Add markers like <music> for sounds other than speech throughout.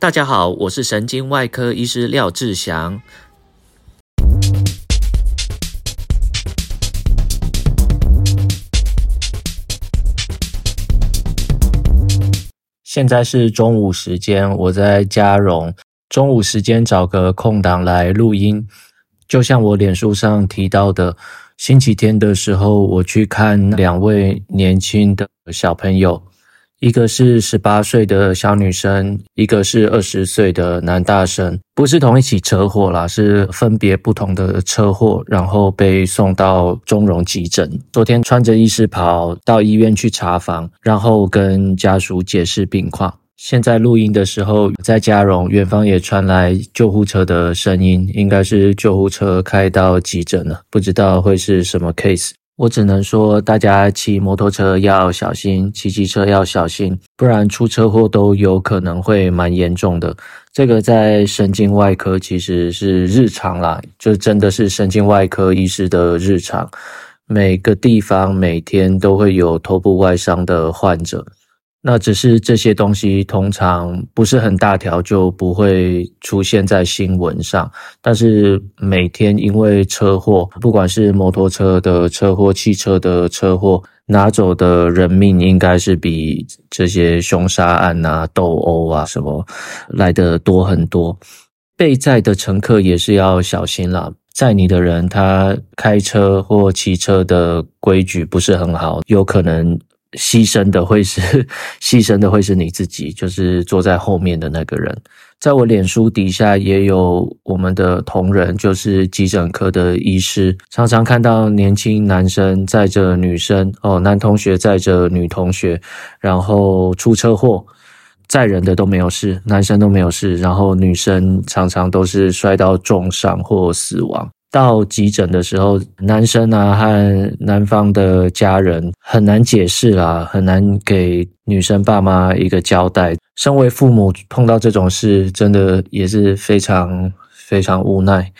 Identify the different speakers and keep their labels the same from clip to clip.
Speaker 1: 大家好，我是神经外科医师廖志祥。现在是中午时间，我在嘉荣。中午时间找个空档来录音，就像我脸书上提到的，星期天的时候我去看两位年轻的小朋友，一个是十八岁的小女生，一个是二十岁的男大生，不是同一起车祸啦，是分别不同的车祸，然后被送到中荣急诊。昨天穿着医师袍到医院去查房，然后跟家属解释病况。现在录音的时候，在嘉荣，远方也传来救护车的声音，应该是救护车开到急诊了，不知道会是什么 case。我只能说，大家骑摩托车要小心，骑机车要小心，不然出车祸都有可能会蛮严重的。这个在神经外科其实是日常啦，就真的是神经外科医师的日常，每个地方每天都会有头部外伤的患者。那只是这些东西通常不是很大条，就不会出现在新闻上。但是每天因为车祸，不管是摩托车的车祸、汽车的车祸，拿走的人命应该是比这些凶杀案啊、斗殴啊什么来的多很多。被载的乘客也是要小心啦，载你的人他开车或骑车的规矩不是很好，有可能。牺牲的会是 <laughs> 牺牲的会是你自己，就是坐在后面的那个人。在我脸书底下也有我们的同仁，就是急诊科的医师，常常看到年轻男生载着女生，哦，男同学载着女同学，然后出车祸，载人的都没有事，男生都没有事，然后女生常常都是摔到重伤或死亡。到急诊的时候，男生啊和男方的家人很难解释啦，很难给女生爸妈一个交代。身为父母碰到这种事，真的也是非常非常无奈。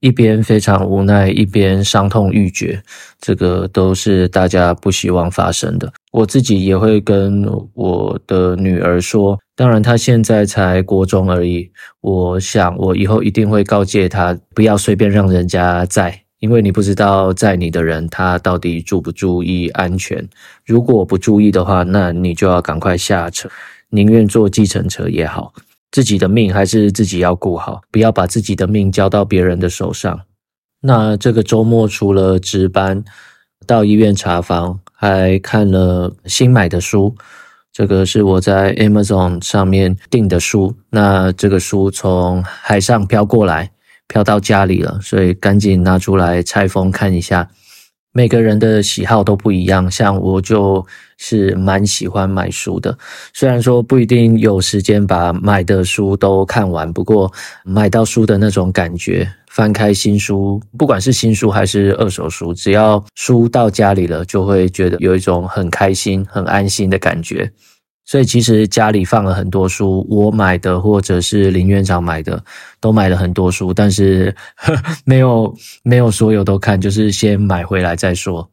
Speaker 1: 一边非常无奈，一边伤痛欲绝，这个都是大家不希望发生的。我自己也会跟我的女儿说，当然她现在才国中而已。我想我以后一定会告诫她，不要随便让人家载，因为你不知道载你的人他到底注不注意安全。如果不注意的话，那你就要赶快下车，宁愿坐计程车也好。自己的命还是自己要顾好，不要把自己的命交到别人的手上。那这个周末除了值班，到医院查房，还看了新买的书。这个是我在 Amazon 上面订的书。那这个书从海上飘过来，飘到家里了，所以赶紧拿出来拆封看一下。每个人的喜好都不一样，像我就是蛮喜欢买书的，虽然说不一定有时间把买的书都看完，不过买到书的那种感觉，翻开新书，不管是新书还是二手书，只要书到家里了，就会觉得有一种很开心、很安心的感觉。所以其实家里放了很多书，我买的或者是林院长买的，都买了很多书，但是呵没有没有所有都看，就是先买回来再说。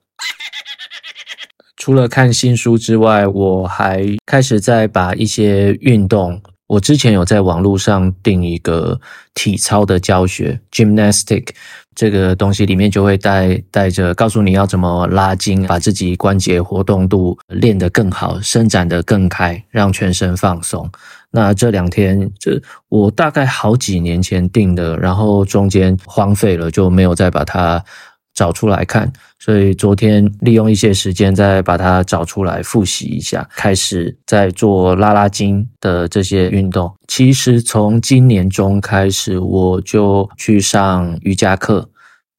Speaker 1: 除了看新书之外，我还开始在把一些运动。我之前有在网络上订一个体操的教学，gymnastic 这个东西里面就会带带着告诉你要怎么拉筋，把自己关节活动度练得更好，伸展得更开，让全身放松。那这两天，这我大概好几年前订的，然后中间荒废了，就没有再把它。找出来看，所以昨天利用一些时间再把它找出来复习一下，开始在做拉拉筋的这些运动。其实从今年中开始，我就去上瑜伽课，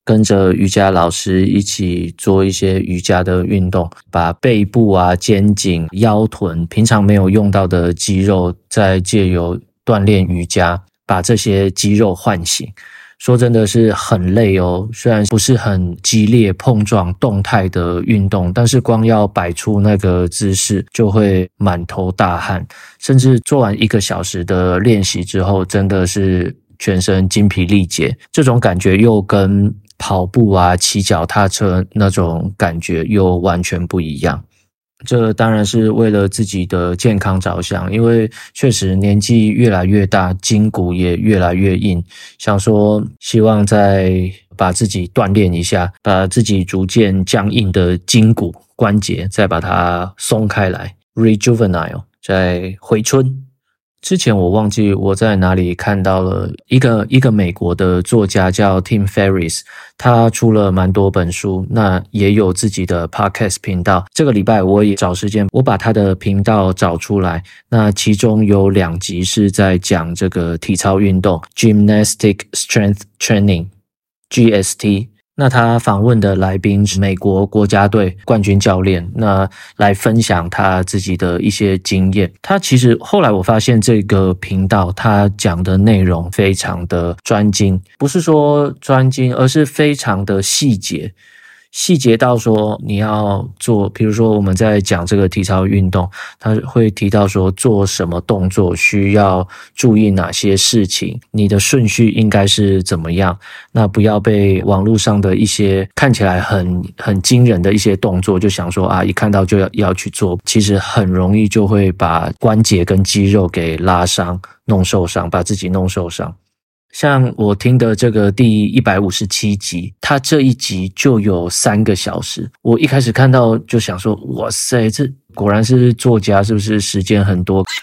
Speaker 1: 跟着瑜伽老师一起做一些瑜伽的运动，把背部啊、肩颈、腰臀平常没有用到的肌肉，再借由锻炼瑜伽，把这些肌肉唤醒。说真的是很累哦，虽然不是很激烈碰撞动态的运动，但是光要摆出那个姿势就会满头大汗，甚至做完一个小时的练习之后，真的是全身精疲力竭。这种感觉又跟跑步啊、骑脚踏车那种感觉又完全不一样。这当然是为了自己的健康着想，因为确实年纪越来越大，筋骨也越来越硬，想说希望再把自己锻炼一下，把自己逐渐僵硬的筋骨关节再把它松开来，rejuvenile，再回春。之前我忘记我在哪里看到了一个一个美国的作家叫 Tim Ferriss，他出了蛮多本书，那也有自己的 podcast 频道。这个礼拜我也找时间，我把他的频道找出来。那其中有两集是在讲这个体操运动，Gymnastic Strength Training，GST。那他访问的来宾是美国国家队冠军教练，那来分享他自己的一些经验。他其实后来我发现这个频道他讲的内容非常的专精，不是说专精，而是非常的细节。细节到说你要做，比如说我们在讲这个体操运动，他会提到说做什么动作需要注意哪些事情，你的顺序应该是怎么样，那不要被网络上的一些看起来很很惊人的一些动作，就想说啊，一看到就要要去做，其实很容易就会把关节跟肌肉给拉伤、弄受伤，把自己弄受伤。像我听的这个第一百五十七集，它这一集就有三个小时。我一开始看到就想说，哇塞，这果然是作家，是不是时间很多？<laughs>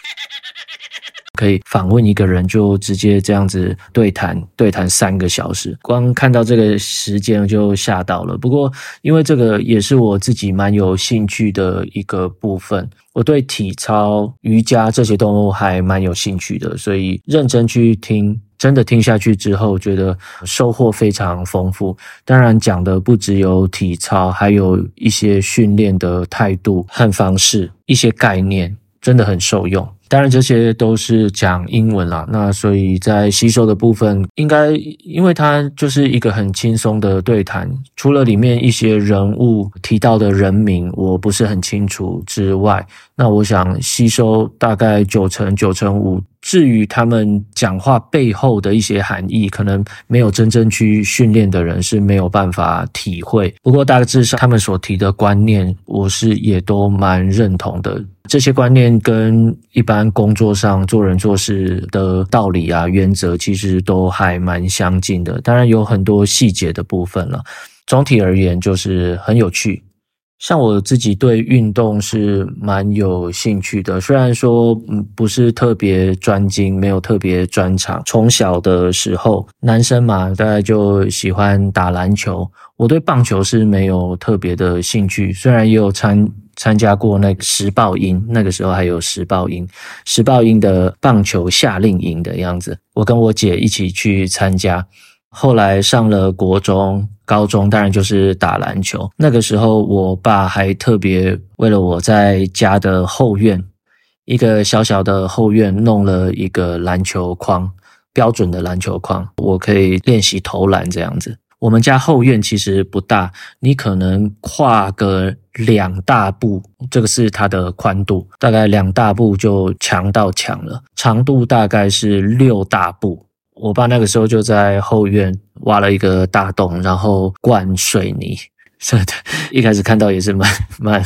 Speaker 1: 可以访问一个人，就直接这样子对谈，对谈三个小时。光看到这个时间就吓到了。不过，因为这个也是我自己蛮有兴趣的一个部分，我对体操、瑜伽这些都还蛮有兴趣的，所以认真去听，真的听下去之后，觉得收获非常丰富。当然，讲的不只有体操，还有一些训练的态度和方式，一些概念，真的很受用。当然，这些都是讲英文啦，那所以在吸收的部分，应该因为它就是一个很轻松的对谈，除了里面一些人物提到的人名我不是很清楚之外，那我想吸收大概九成九成五。至于他们讲话背后的一些含义，可能没有真正去训练的人是没有办法体会。不过大致上他们所提的观念，我是也都蛮认同的。这些观念跟一般工作上做人做事的道理啊、原则，其实都还蛮相近的。当然有很多细节的部分了。总体而言，就是很有趣。像我自己对运动是蛮有兴趣的，虽然说嗯不是特别专精，没有特别专长。从小的时候，男生嘛，大概就喜欢打篮球。我对棒球是没有特别的兴趣，虽然也有参参加过那个时报鹰，那个时候还有时报鹰，时报鹰的棒球夏令营的样子，我跟我姐一起去参加。后来上了国中。高中当然就是打篮球，那个时候我爸还特别为了我在家的后院，一个小小的后院弄了一个篮球框，标准的篮球框，我可以练习投篮这样子。我们家后院其实不大，你可能跨个两大步，这个是它的宽度，大概两大步就墙到墙了，长度大概是六大步。我爸那个时候就在后院挖了一个大洞，然后灌水泥。是的，一开始看到也是蛮蛮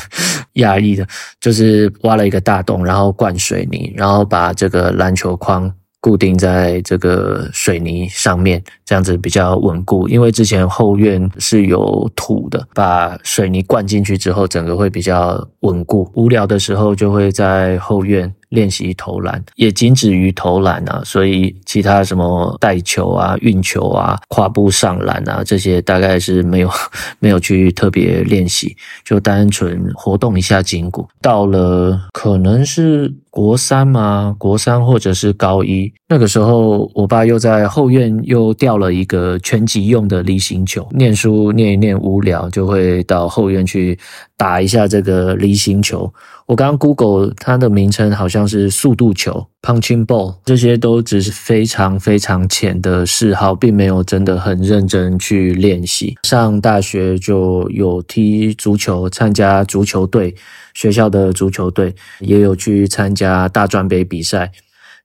Speaker 1: 压抑的，就是挖了一个大洞，然后灌水泥，然后把这个篮球框。固定在这个水泥上面，这样子比较稳固。因为之前后院是有土的，把水泥灌进去之后，整个会比较稳固。无聊的时候就会在后院练习投篮，也仅止于投篮啊。所以其他什么带球啊、运球啊、跨步上篮啊这些，大概是没有 <laughs> 没有去特别练习，就单纯活动一下筋骨。到了可能是。国三嘛，国三或者是高一，那个时候，我爸又在后院又钓了一个拳击用的离心球。念书念一念无聊，就会到后院去打一下这个离心球。我刚刚 Google 它的名称好像是速度球 （punching ball），这些都只是非常非常浅的嗜好，并没有真的很认真去练习。上大学就有踢足球，参加足球队。学校的足球队也有去参加大专杯比赛，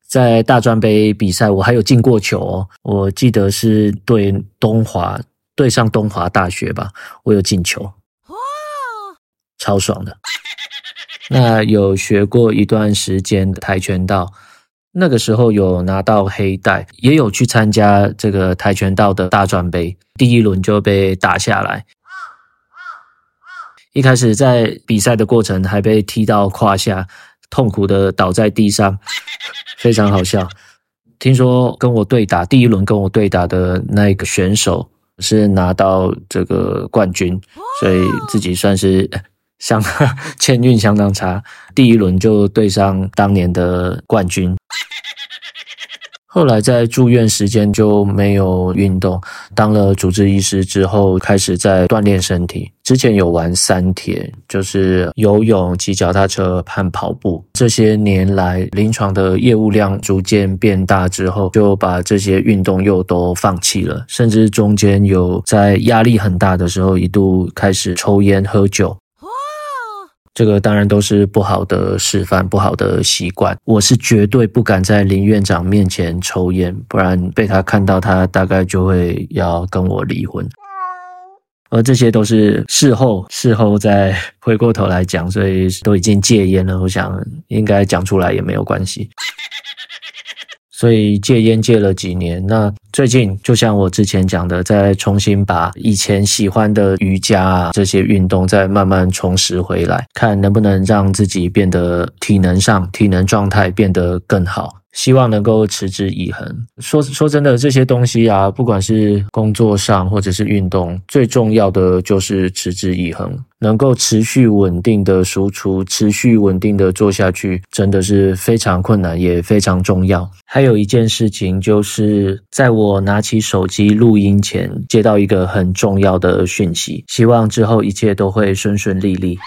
Speaker 1: 在大专杯比赛我还有进过球哦，我记得是对东华，对上东华大学吧，我有进球，哇，超爽的。<laughs> 那有学过一段时间的跆拳道，那个时候有拿到黑带，也有去参加这个跆拳道的大专杯，第一轮就被打下来。一开始在比赛的过程还被踢到胯下，痛苦的倒在地上，<laughs> 非常好笑。听说跟我对打，第一轮跟我对打的那个选手是拿到这个冠军，所以自己算是。相 <laughs> 签运相当差，第一轮就对上当年的冠军。后来在住院时间就没有运动，当了主治医师之后，开始在锻炼身体。之前有玩三铁，就是游泳、骑脚踏车和跑步。这些年来，临床的业务量逐渐变大之后，就把这些运动又都放弃了，甚至中间有在压力很大的时候，一度开始抽烟喝酒。这个当然都是不好的示范，不好的习惯。我是绝对不敢在林院长面前抽烟，不然被他看到，他大概就会要跟我离婚。而这些都是事后，事后再回过头来讲，所以都已经戒烟了。我想应该讲出来也没有关系。所以戒烟戒了几年，那最近就像我之前讲的，再重新把以前喜欢的瑜伽啊这些运动再慢慢重拾回来，看能不能让自己变得体能上、体能状态变得更好。希望能够持之以恒。说说真的，这些东西啊，不管是工作上或者是运动，最重要的就是持之以恒，能够持续稳定的输出，持续稳定的做下去，真的是非常困难，也非常重要。还有一件事情，就是在我拿起手机录音前，接到一个很重要的讯息，希望之后一切都会顺顺利利。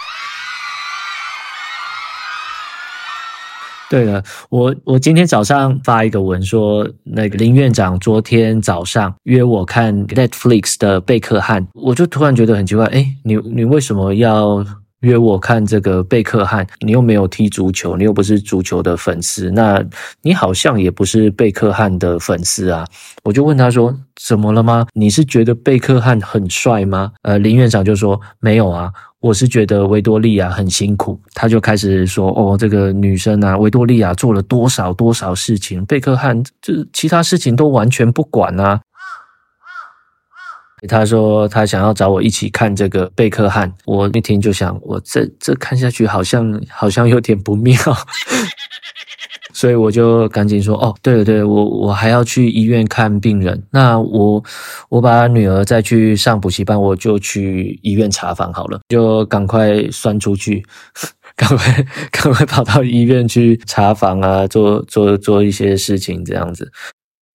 Speaker 1: 对了，我我今天早上发一个文说，那个林院长昨天早上约我看 Netflix 的贝克汉，我就突然觉得很奇怪，诶，你你为什么要约我看这个贝克汉？你又没有踢足球，你又不是足球的粉丝，那你好像也不是贝克汉的粉丝啊。我就问他说，怎么了吗？你是觉得贝克汉很帅吗？呃，林院长就说没有啊。我是觉得维多利亚很辛苦，他就开始说：“哦，这个女生啊，维多利亚做了多少多少事情，贝克汉这其他事情都完全不管啊。”他说他想要找我一起看这个贝克汉，我那天就想，我这这看下去好像好像有点不妙。所以我就赶紧说哦，对了对了，我我还要去医院看病人。那我我把女儿再去上补习班，我就去医院查房好了，就赶快钻出去，<laughs> 赶快 <laughs> 赶快跑到医院去查房啊，做做做一些事情这样子。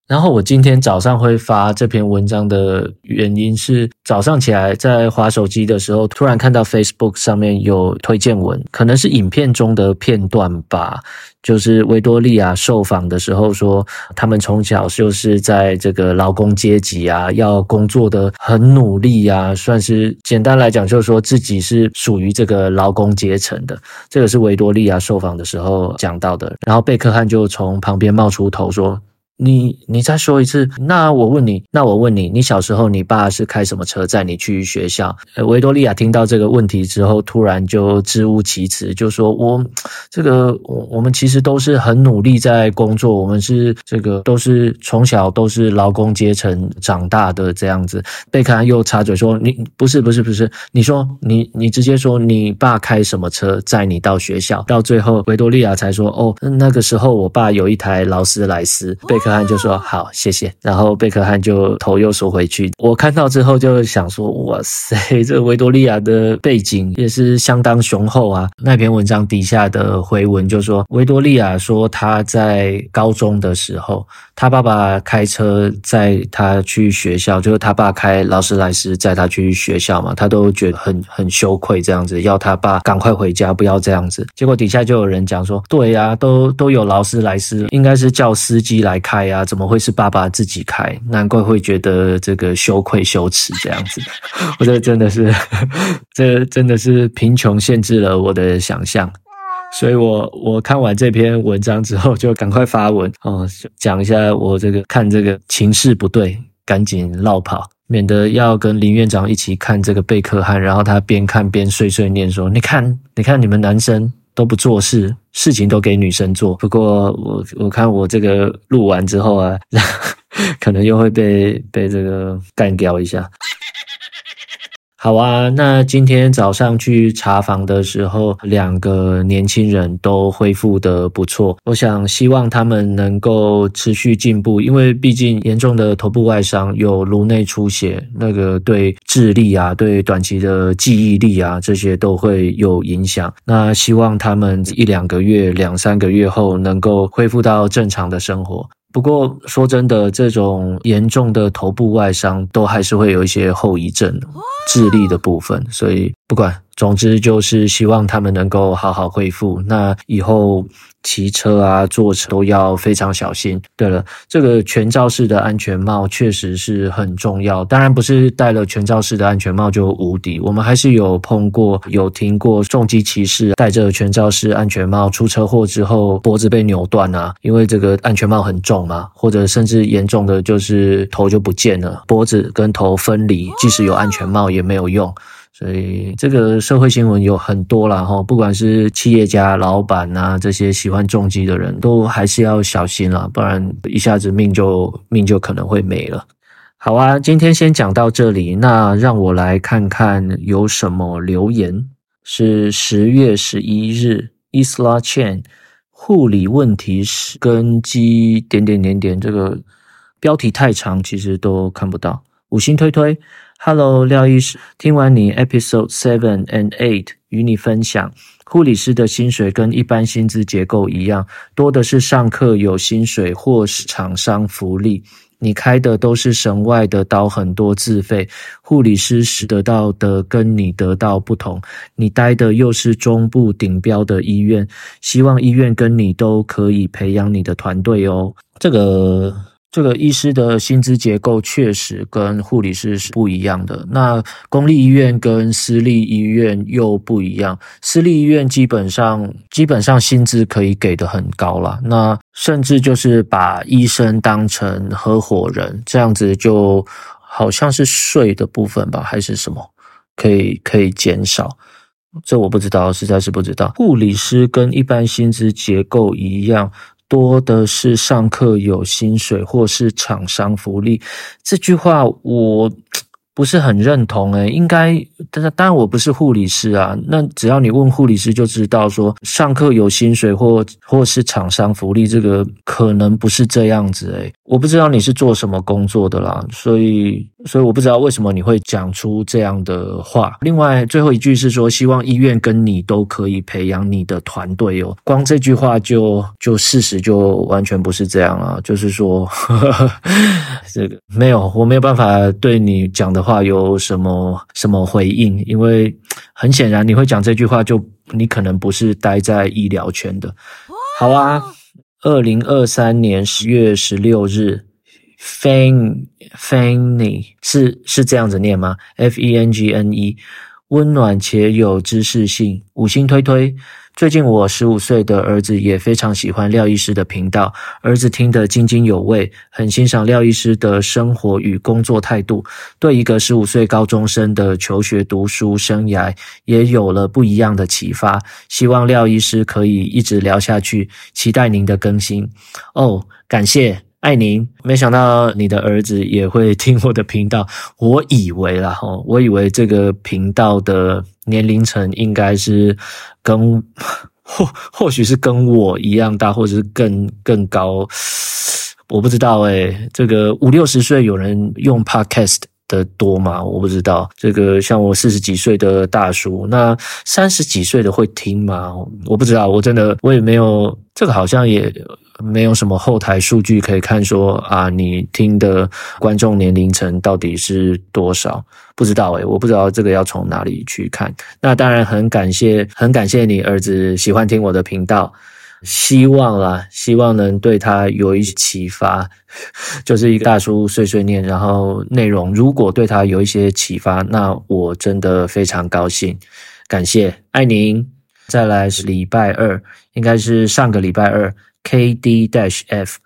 Speaker 1: 然后我今天早上会发这篇文章的原因是，早上起来在滑手机的时候，突然看到 Facebook 上面有推荐文，可能是影片中的片段吧。就是维多利亚受访的时候说，他们从小就是在这个劳工阶级啊，要工作的很努力啊，算是简单来讲，就是说自己是属于这个劳工阶层的。这个是维多利亚受访的时候讲到的。然后贝克汉就从旁边冒出头说。你你再说一次，那我问你，那我问你，你小时候你爸是开什么车载你去学校？维多利亚听到这个问题之后，突然就支吾其词，就说：“我这个我我们其实都是很努力在工作，我们是这个都是从小都是劳工阶层长大的这样子。”贝克汉又插嘴说：“你不是不是不是，你说你你直接说你爸开什么车载你到学校？”到最后，维多利亚才说：“哦，那个时候我爸有一台劳斯莱斯。”贝克汉就说好，谢谢。然后贝克汉就头又缩回去。我看到之后就想说，哇塞，<laughs> 这维多利亚的背景也是相当雄厚啊。那篇文章底下的回文就说，维多利亚说他在高中的时候，他爸爸开车载他去学校，就是他爸开劳斯莱斯载他去学校嘛，他都觉得很很羞愧这样子，要他爸赶快回家，不要这样子。结果底下就有人讲说，对呀，都都有劳斯莱斯，应该是叫司机来开。开啊，怎么会是爸爸自己开？难怪会觉得这个羞愧羞耻这样子。<laughs> 我觉得真的是，<laughs> 这真的是贫穷限制了我的想象。所以我我看完这篇文章之后，就赶快发文哦，讲一下我这个看这个情势不对，赶紧落跑，免得要跟林院长一起看这个贝克汉，然后他边看边碎碎念说：“你看，你看你们男生。”都不做事，事情都给女生做。不过我我看我这个录完之后啊，<laughs> 可能又会被被这个干掉一下。好啊，那今天早上去查房的时候，两个年轻人都恢复得不错。我想希望他们能够持续进步，因为毕竟严重的头部外伤有颅内出血，那个对智力啊、对短期的记忆力啊这些都会有影响。那希望他们一两个月、两三个月后能够恢复到正常的生活。不过说真的，这种严重的头部外伤都还是会有一些后遗症，智力的部分，所以不管。总之就是希望他们能够好好恢复。那以后骑车啊、坐车都要非常小心。对了，这个全罩式的安全帽确实是很重要。当然不是戴了全罩式的安全帽就无敌。我们还是有碰过、有听过重机骑士戴着全罩式安全帽出车祸之后脖子被扭断啊，因为这个安全帽很重嘛，或者甚至严重的就是头就不见了，脖子跟头分离，即使有安全帽也没有用。所以这个社会新闻有很多啦齁，不管是企业家、老板啊，这些喜欢重机的人都还是要小心啦，不然一下子命就命就可能会没了。好啊，今天先讲到这里，那让我来看看有什么留言。是十月十一日，Isla Chen，护理问题是根基点点点点，这个标题太长，其实都看不到。五星推推。Hello，廖医师，听完你 Episode Seven and Eight，与你分享，护理师的薪水跟一般薪资结构一样，多的是上课有薪水或是厂商福利。你开的都是神外的刀，很多自费。护理师时得到的跟你得到不同，你待的又是中部顶标的医院，希望医院跟你都可以培养你的团队哦。这个。这个医师的薪资结构确实跟护理师是不一样的。那公立医院跟私立医院又不一样。私立医院基本上基本上薪资可以给得很高啦，那甚至就是把医生当成合伙人，这样子就好像是税的部分吧，还是什么可以可以减少？这我不知道，实在是不知道。护理师跟一般薪资结构一样。多的是上课有薪水或是厂商福利，这句话我不是很认同诶，应该，但是当然我不是护理师啊，那只要你问护理师就知道说，上课有薪水或或是厂商福利，这个可能不是这样子诶，我不知道你是做什么工作的啦，所以。所以我不知道为什么你会讲出这样的话。另外，最后一句是说，希望医院跟你都可以培养你的团队哦。光这句话就就事实就完全不是这样啊。就是说，呵 <laughs> 呵这个没有，我没有办法对你讲的话有什么什么回应，因为很显然你会讲这句话，就你可能不是待在医疗圈的。好啊，二零二三年十月十六日。Feng Fenny 是是这样子念吗？F E N G N E，温暖且有知识性，五星推推。最近我十五岁的儿子也非常喜欢廖医师的频道，儿子听得津津有味，很欣赏廖医师的生活与工作态度，对一个十五岁高中生的求学读书生涯也有了不一样的启发。希望廖医师可以一直聊下去，期待您的更新。哦，感谢。爱您，没想到你的儿子也会听我的频道。<laughs> 我以为啦，齁，我以为这个频道的年龄层应该是跟 <laughs> 或或许是跟我一样大，或者是更更高。我不知道诶，这个五六十岁有人用 Podcast 的多吗？我不知道。这个像我四十几岁的大叔，那三十几岁的会听吗？我不知道，我真的我也没有。这个好像也。没有什么后台数据可以看说，啊，你听的观众年龄层到底是多少？不知道诶，我不知道这个要从哪里去看。那当然很感谢，很感谢你儿子喜欢听我的频道，希望啦，希望能对他有一些启发。就是一个大叔碎碎念，然后内容如果对他有一些启发，那我真的非常高兴。感谢，爱您。再来是礼拜二，应该是上个礼拜二。K D dash F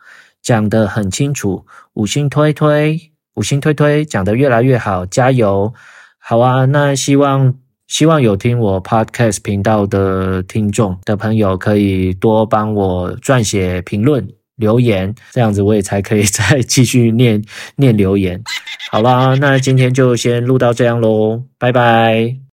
Speaker 1: 讲得很清楚，五星推推，五星推推，讲得越来越好，加油！好啊，那希望希望有听我 Podcast 频道的听众的朋友，可以多帮我撰写评论留言，这样子我也才可以再继续念 <laughs> 念留言。好啦，那今天就先录到这样喽，拜拜。